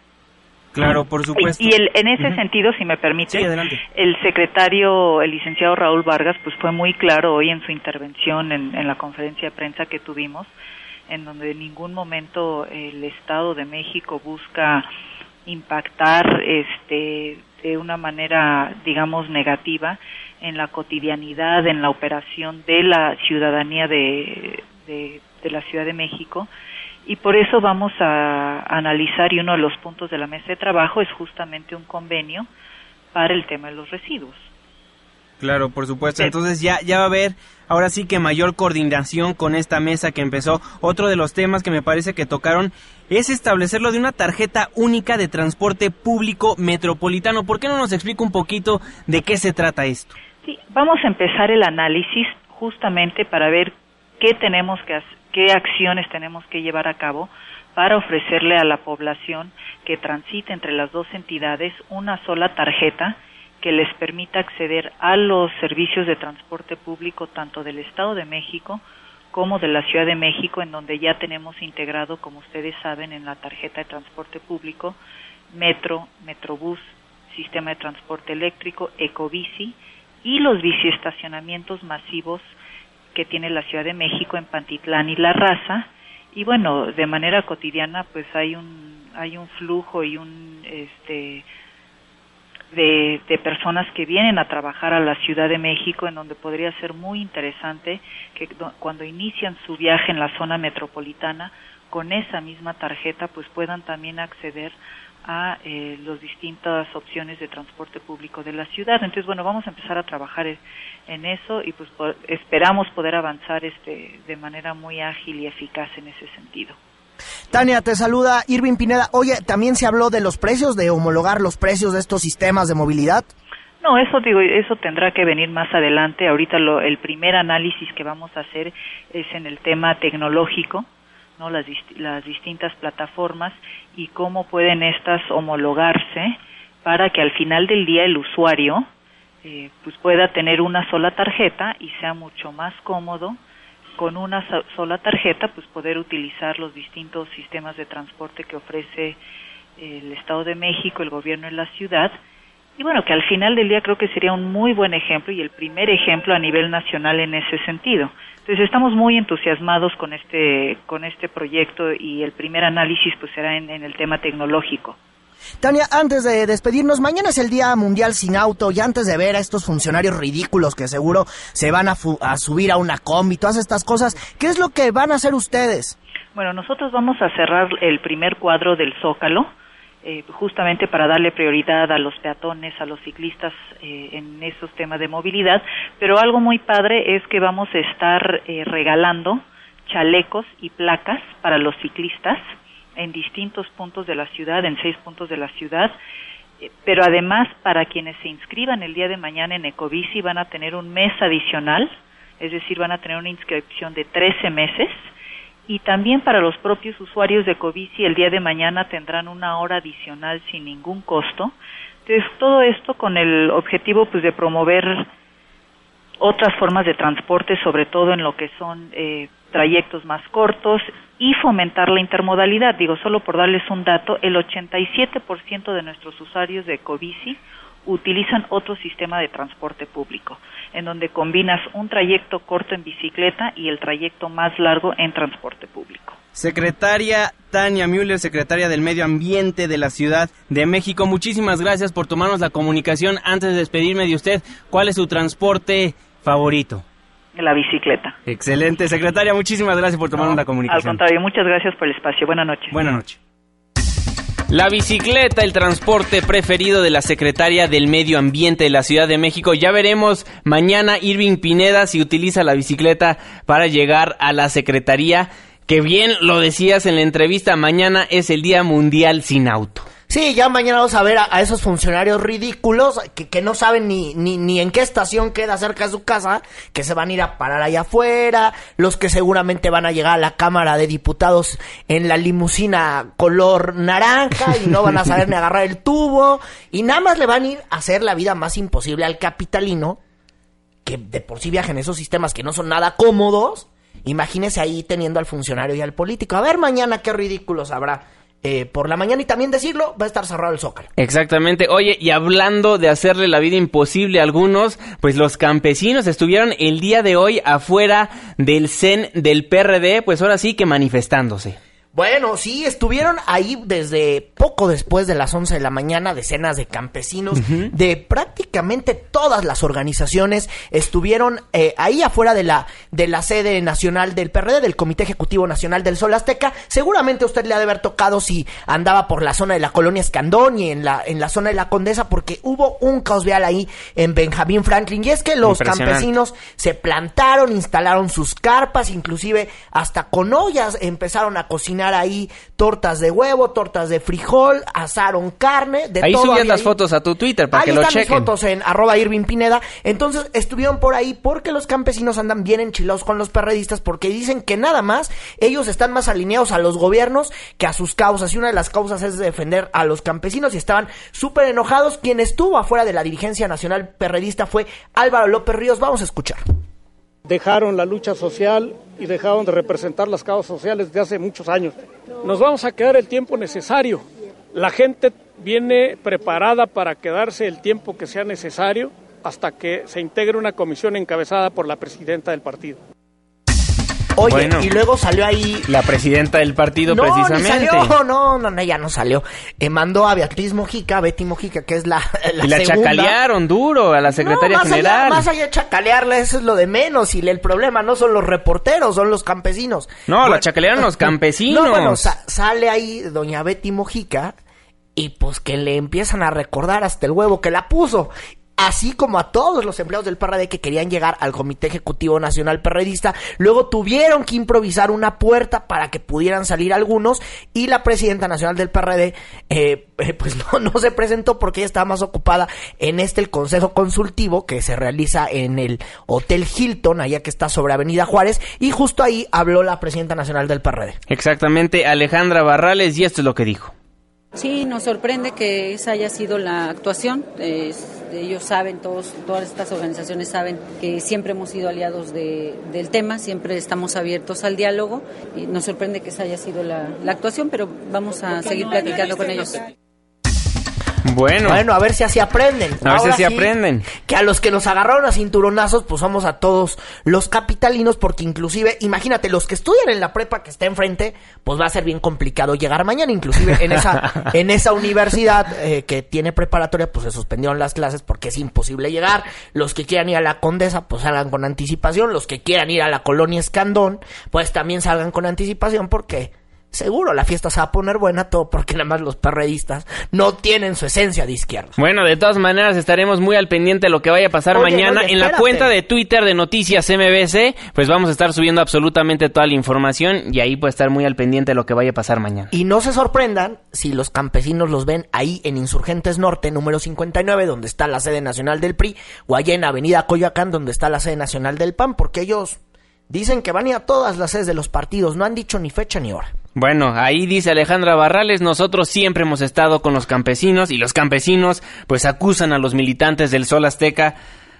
Claro, por supuesto. Y el, en ese sentido, si me permite, el secretario, el licenciado Raúl Vargas, pues fue muy claro hoy en su intervención en, en la conferencia de prensa que tuvimos, en donde en ningún momento el Estado de México busca impactar este de una manera digamos negativa en la cotidianidad en la operación de la ciudadanía de, de, de la Ciudad de México y por eso vamos a analizar y uno de los puntos de la mesa de trabajo es justamente un convenio para el tema de los residuos. Claro, por supuesto. Entonces ya, ya va a haber ahora sí que mayor coordinación con esta mesa que empezó. Otro de los temas que me parece que tocaron es establecerlo de una tarjeta única de transporte público metropolitano. ¿Por qué no nos explica un poquito de qué se trata esto? Sí, vamos a empezar el análisis justamente para ver qué tenemos que hacer qué acciones tenemos que llevar a cabo para ofrecerle a la población que transite entre las dos entidades una sola tarjeta que les permita acceder a los servicios de transporte público tanto del Estado de México como de la Ciudad de México, en donde ya tenemos integrado, como ustedes saben, en la tarjeta de transporte público, Metro, Metrobús, Sistema de Transporte Eléctrico, Ecobici y los biciestacionamientos masivos que tiene la Ciudad de México en Pantitlán y La Raza y bueno de manera cotidiana pues hay un hay un flujo y un este de, de, personas que vienen a trabajar a la Ciudad de México, en donde podría ser muy interesante que cuando inician su viaje en la zona metropolitana, con esa misma tarjeta, pues puedan también acceder a eh, las distintas opciones de transporte público de la ciudad. Entonces, bueno, vamos a empezar a trabajar en eso y pues esperamos poder avanzar este de manera muy ágil y eficaz en ese sentido. Tania, te saluda Irving Pineda. Oye, ¿también se habló de los precios, de homologar los precios de estos sistemas de movilidad? No, eso digo, eso tendrá que venir más adelante. Ahorita lo, el primer análisis que vamos a hacer es en el tema tecnológico, ¿no? Las, las distintas plataformas y cómo pueden estas homologarse para que al final del día el usuario eh, pues pueda tener una sola tarjeta y sea mucho más cómodo con una sola tarjeta pues poder utilizar los distintos sistemas de transporte que ofrece el Estado de México, el gobierno de la ciudad y bueno que al final del día creo que sería un muy buen ejemplo y el primer ejemplo a nivel nacional en ese sentido. Entonces estamos muy entusiasmados con este con este proyecto y el primer análisis pues será en, el tema tecnológico. Tania, antes de despedirnos, mañana es el Día Mundial sin Auto y antes de ver a estos funcionarios ridículos que seguro se van a, a subir a una combi, todas estas cosas, ¿qué es lo que van a hacer ustedes? Bueno, nosotros vamos a cerrar el primer cuadro del Zócalo, eh, justamente para darle prioridad a los peatones, a los ciclistas eh, en esos temas de movilidad, pero algo muy padre es que vamos a estar eh, regalando chalecos y placas para los ciclistas en distintos puntos de la ciudad, en seis puntos de la ciudad, pero además para quienes se inscriban el día de mañana en Ecobici van a tener un mes adicional, es decir, van a tener una inscripción de 13 meses y también para los propios usuarios de Ecobici el día de mañana tendrán una hora adicional sin ningún costo. Entonces, todo esto con el objetivo pues de promover otras formas de transporte, sobre todo en lo que son eh, trayectos más cortos y fomentar la intermodalidad. Digo, solo por darles un dato, el 87% de nuestros usuarios de Ecobici utilizan otro sistema de transporte público, en donde combinas un trayecto corto en bicicleta y el trayecto más largo en transporte público. Secretaria Tania Müller, secretaria del Medio Ambiente de la Ciudad de México, muchísimas gracias por tomarnos la comunicación. Antes de despedirme de usted, ¿cuál es su transporte favorito? La bicicleta. Excelente, secretaria, muchísimas gracias por tomarnos la comunicación. Al contrario, muchas gracias por el espacio. Buenas noches. Buenas noches. La bicicleta, el transporte preferido de la secretaria del Medio Ambiente de la Ciudad de México. Ya veremos mañana Irving Pineda si utiliza la bicicleta para llegar a la secretaría. Que bien lo decías en la entrevista, mañana es el Día Mundial sin Auto. Sí, ya mañana vamos a ver a, esos funcionarios ridículos que, que no saben ni, ni, ni, en qué estación queda cerca de su casa, que se van a ir a parar allá afuera, los que seguramente van a llegar a la Cámara de Diputados en la limusina color naranja y no van a saber ni agarrar el tubo y nada más le van a ir a hacer la vida más imposible al capitalino, que de por sí viaja en esos sistemas que no son nada cómodos. Imagínese ahí teniendo al funcionario y al político. A ver mañana qué ridículos habrá eh, por la mañana y también decirlo, va a estar cerrado el Zócalo. Exactamente. Oye, y hablando de hacerle la vida imposible a algunos, pues los campesinos estuvieron el día de hoy afuera del CEN del PRD, pues ahora sí que manifestándose. Bueno, sí, estuvieron ahí desde poco después de las 11 de la mañana, decenas de campesinos de prácticamente todas las organizaciones estuvieron eh, ahí afuera de la, de la sede nacional del PRD, del Comité Ejecutivo Nacional del Sol Azteca. Seguramente usted le ha de haber tocado si andaba por la zona de la colonia Escandón y en la, en la zona de la Condesa, porque hubo un caos vial ahí en Benjamín Franklin. Y es que los campesinos se plantaron, instalaron sus carpas, inclusive hasta con ollas empezaron a cocinar ahí tortas de huevo, tortas de frijol, asaron carne, de ahí todo. subías las fotos a tu Twitter para ahí que lo están chequen. mis fotos en arroba Irving Pineda. Entonces estuvieron por ahí porque los campesinos andan bien enchilados con los perredistas porque dicen que nada más ellos están más alineados a los gobiernos que a sus causas. Y una de las causas es defender a los campesinos y estaban súper enojados. Quien estuvo afuera de la dirigencia nacional perredista fue Álvaro López Ríos. Vamos a escuchar dejaron la lucha social y dejaron de representar las causas sociales desde hace muchos años. Nos vamos a quedar el tiempo necesario. La gente viene preparada para quedarse el tiempo que sea necesario hasta que se integre una comisión encabezada por la presidenta del partido. Oye, Bueno. y luego salió ahí La presidenta del partido, no, precisamente. Salió, no, no, no, ya no salió. Eh, mandó a Beatriz Mojica, Betty Mojica, que es la, la y la segunda. chacalearon duro a la secretaria no, más general. Allá, más allá de chacalearla, eso es lo de menos. Y el problema no son los reporteros, son los campesinos. No, Bueno, la chacalearon los campesinos. No, bueno, sa- sale ahí doña Betty Mojica y pues que le empiezan a recordar hasta el huevo que la puso. Así como a todos los empleados del PRD que querían llegar al Comité Ejecutivo Nacional Perredista, luego tuvieron que improvisar una puerta para que pudieran salir algunos y la presidenta nacional del PRD eh, eh, pues no, no se presentó porque ella estaba más ocupada en este el Consejo Consultivo que se realiza en el Hotel Hilton, allá que está sobre Avenida Juárez, y justo ahí habló la presidenta nacional del PRD. Exactamente, Alejandra Barrales, y esto es lo que dijo. Sí, nos sorprende que esa haya sido la actuación. Ellos saben, todos, todas estas organizaciones saben que siempre hemos sido aliados de- del tema, siempre estamos abiertos al diálogo y nos sorprende que esa haya sido la, la actuación, pero vamos a seguir platicando con ellos. Bueno. Bueno, a ver si así aprenden. A ver si así sí, aprenden. Que a los que nos agarraron a cinturonazos, pues somos a todos los capitalinos, porque inclusive, imagínate, los que estudian en la prepa que está enfrente, pues va a ser bien complicado llegar mañana. Inclusive en esa, en esa universidad eh, que tiene preparatoria, pues se suspendieron las clases porque es imposible llegar. Los que quieran ir a la Condesa, pues salgan con anticipación. Los que quieran ir a la colonia Escandón, pues también salgan con anticipación porque seguro la fiesta se va a poner buena, todo porque nada más los perredistas no tienen su esencia de izquierda. Bueno, de todas maneras estaremos muy al pendiente de lo que vaya a pasar Oye, mañana oye, en la cuenta de Twitter de Noticias MBC, pues vamos a estar subiendo absolutamente toda la información y ahí puede estar muy al pendiente de lo que vaya a pasar mañana. Y no se sorprendan si los campesinos los ven ahí en Insurgentes Norte, número 59, donde está la sede nacional del PRI, o allá en Avenida Coyoacán, donde está la sede nacional del PAN, porque ellos dicen que van a ir a todas las sedes de los partidos, no han dicho ni fecha ni hora. Bueno, ahí dice Alejandra Barrales, nosotros siempre hemos estado con los campesinos y los campesinos pues acusan a los militantes del Sol Azteca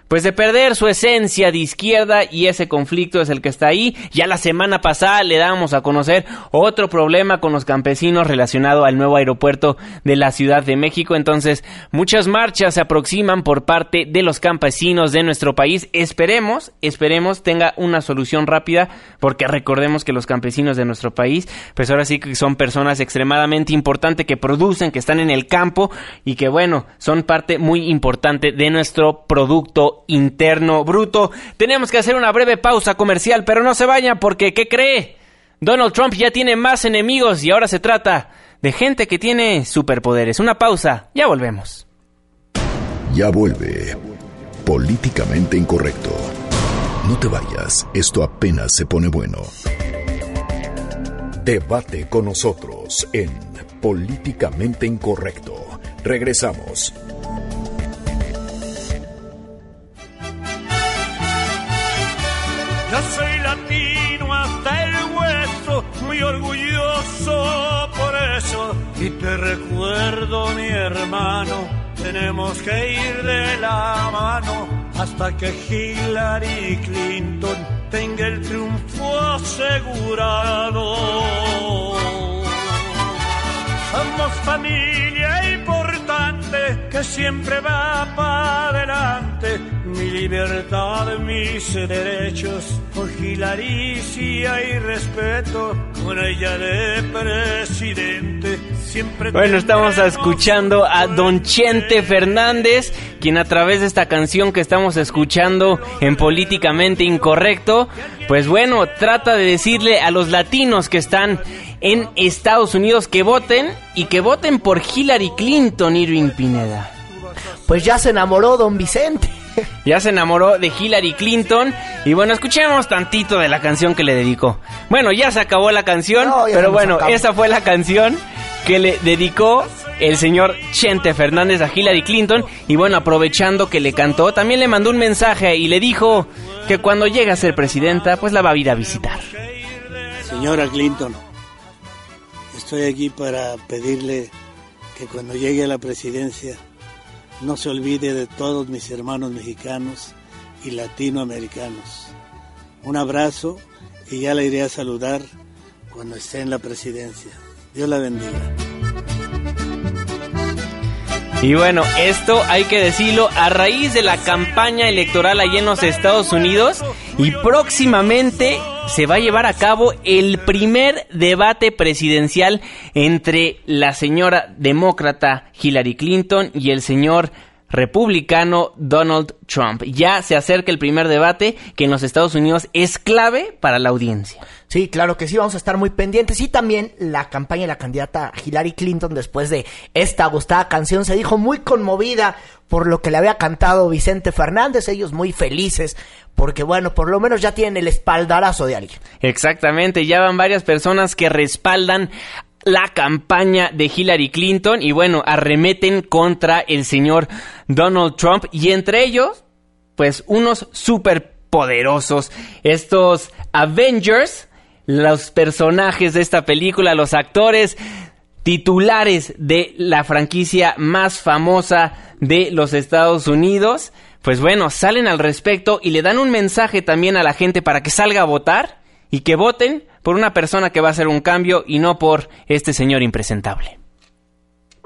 pues de perder su esencia de izquierda y ese conflicto es el que está ahí. Ya la semana pasada le dábamos a conocer otro problema con los campesinos relacionado al nuevo aeropuerto de la Ciudad de México. Entonces, muchas marchas se aproximan por parte de los campesinos de nuestro país. Esperemos, esperemos tenga una solución rápida porque recordemos que los campesinos de nuestro país, pues ahora sí que son personas extremadamente importantes que producen, que están en el campo y que bueno, son parte muy importante de nuestro producto interno bruto. Tenemos que hacer una breve pausa comercial, pero no se vayan porque, ¿qué cree? Donald Trump ya tiene más enemigos y ahora se trata de gente que tiene superpoderes. Una pausa, ya volvemos. Ya vuelve. Políticamente incorrecto. No te vayas, esto apenas se pone bueno. Debate con nosotros en Políticamente Incorrecto. Regresamos. Yo soy latino hasta el hueso, muy orgulloso por eso. Y te recuerdo, mi hermano, tenemos que ir de la mano hasta que Hillary Clinton tenga el triunfo asegurado. Somos familia importante que siempre va para adelante. Libertad, mis derechos, por Hillary sí hay respeto. Con ella de presidente siempre. Bueno, estamos escuchando a Don Chente Fernández, quien a través de esta canción que estamos escuchando en Políticamente Incorrecto, pues bueno, trata de decirle a los latinos que están en Estados Unidos que voten y que voten por Hillary Clinton, Irving Pineda. Pues ya se enamoró don Vicente. Ya se enamoró de Hillary Clinton y bueno, escuchemos tantito de la canción que le dedicó. Bueno, ya se acabó la canción, No, pero bueno, esa fue la canción que le dedicó el señor Chente Fernández a Hillary Clinton y bueno, aprovechando que le cantó, también le mandó un mensaje y le dijo que cuando llegue a ser presidenta, pues la va a ir a visitar. Señora Clinton, estoy aquí para pedirle que cuando llegue a la presidencia no se olvide de todos mis hermanos mexicanos y latinoamericanos. Un abrazo y ya la iré a saludar cuando esté en la presidencia. Dios la bendiga. Y bueno, esto hay que decirlo a raíz de la campaña electoral allá en los Estados Unidos y próximamente se va a llevar a cabo el primer debate presidencial entre la señora demócrata Hillary Clinton y el señor republicano Donald Trump. Ya se acerca el primer debate que en los Estados Unidos es clave para la audiencia. Sí, claro que sí, vamos a estar muy pendientes. Y también la campaña de la candidata Hillary Clinton, después de esta gustada canción, se dijo muy conmovida por lo que le había cantado Vicente Fernández. Ellos muy felices, porque bueno, por lo menos ya tienen el espaldarazo de alguien. Exactamente, ya van varias personas que respaldan la campaña de Hillary Clinton y bueno, arremeten contra el señor Donald Trump y entre ellos, pues unos superpoderosos, estos Avengers, los personajes de esta película, los actores titulares de la franquicia más famosa de los Estados Unidos, pues bueno, salen al respecto y le dan un mensaje también a la gente para que salga a votar y que voten por una persona que va a hacer un cambio y no por este señor impresentable.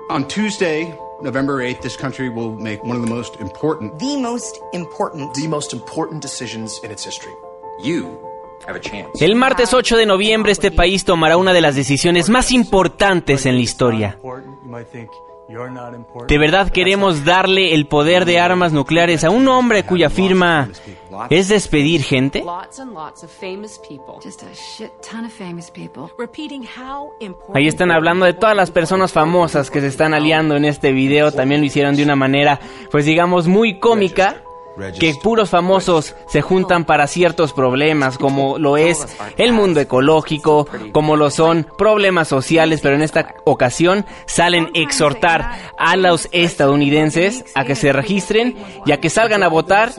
On Tuesday, November 8th, this country will make one of the most important. The most important. The most important decisions in its history. You have a chance. El martes 8 de noviembre este país tomará una de las decisiones más importantes en la historia. ¿De verdad queremos darle el poder de armas nucleares a un hombre cuya firma es despedir gente? Ahí están hablando de todas las personas famosas que se están aliando en este video. También lo hicieron de una manera, pues digamos, muy cómica que puros famosos se juntan para ciertos problemas, como lo es el mundo ecológico, como lo son problemas sociales, pero en esta ocasión salen exhortar a los estadounidenses a que se registren y a que salgan a votar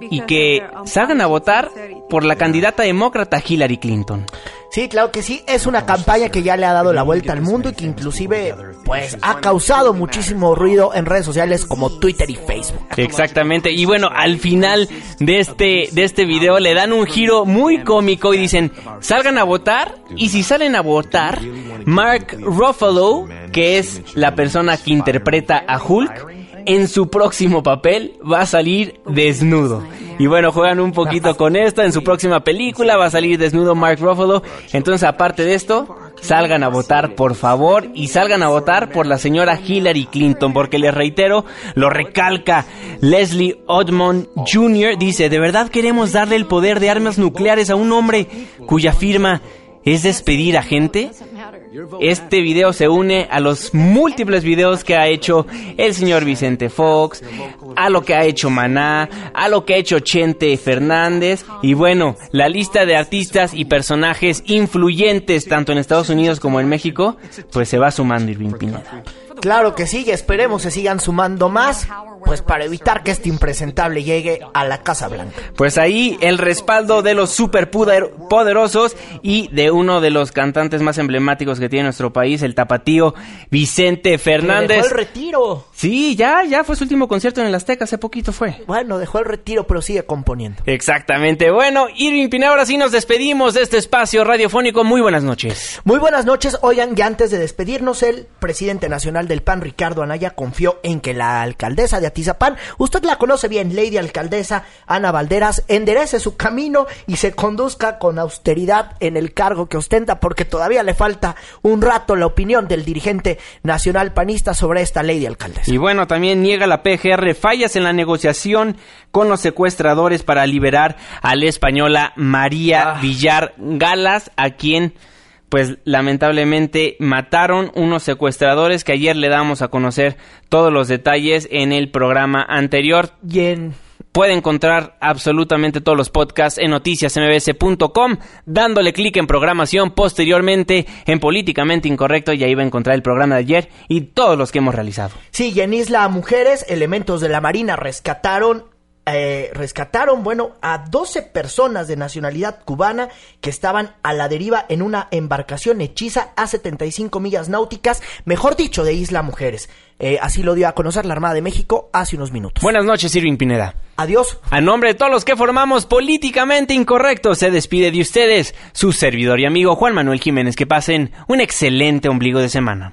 y que salgan a votar por la candidata demócrata Hillary Clinton. Sí, claro que sí, es una campaña que ya le ha dado la vuelta al mundo y que inclusive pues ha causado muchísimo ruido en redes sociales como Twitter y Facebook. Exactamente, y bueno, al final de este de este video le dan un giro muy cómico y dicen, "Salgan a votar" y si salen a votar, Mark Ruffalo, que es la persona que interpreta a Hulk, en su próximo papel va a salir desnudo. Y bueno, juegan un poquito con esto. En su próxima película va a salir desnudo Mark Ruffalo. Entonces, aparte de esto, salgan a votar, por favor, y salgan a votar por la señora Hillary Clinton, porque les reitero, lo recalca Leslie Odmond Jr., dice, ¿de verdad queremos darle el poder de armas nucleares a un hombre cuya firma es despedir a gente? Este video se une a los múltiples videos que ha hecho el señor Vicente Fox, a lo que ha hecho Maná, a lo que ha hecho Chente Fernández y bueno, la lista de artistas y personajes influyentes tanto en Estados Unidos como en México, pues se va sumando Irving Pineda. Claro que sí, y esperemos se sigan sumando más, pues para evitar que este impresentable llegue a la Casa Blanca. Pues ahí el respaldo de los super poderosos y de uno de los cantantes más emblemáticos que tiene nuestro país, el tapatío Vicente Fernández. Dejó el retiro. Sí, ya, ya fue su último concierto en el Azteca, hace poquito fue. Bueno, dejó el retiro, pero sigue componiendo. Exactamente. Bueno, Irving Pineda, ahora sí nos despedimos de este espacio radiofónico. Muy buenas noches. Muy buenas noches. Oigan, ya antes de despedirnos, el presidente nacional del PAN, Ricardo Anaya, confió en que la alcaldesa de Atizapán, usted la conoce bien, Lady Alcaldesa Ana Valderas, enderece su camino y se conduzca con austeridad en el cargo que ostenta, porque todavía le falta un rato la opinión del dirigente nacional panista sobre esta Lady Alcaldesa. Y bueno, también niega la PGR fallas en la negociación con los secuestradores para liberar a la española María Villar Galas, a quien pues lamentablemente mataron unos secuestradores que ayer le damos a conocer todos los detalles en el programa anterior. Y en Puede encontrar absolutamente todos los podcasts en noticiasmbs.com, dándole clic en programación, posteriormente en Políticamente Incorrecto, y ahí va a encontrar el programa de ayer y todos los que hemos realizado. Sí, y en Isla Mujeres, elementos de la Marina rescataron eh, rescataron, bueno, a 12 personas de nacionalidad cubana que estaban a la deriva en una embarcación hechiza a 75 millas náuticas, mejor dicho, de Isla Mujeres. Eh, así lo dio a conocer la Armada de México hace unos minutos. Buenas noches, Irving Pineda. Adiós. A nombre de todos los que formamos Políticamente Incorrecto, se despide de ustedes su servidor y amigo Juan Manuel Jiménez. Que pasen un excelente ombligo de semana.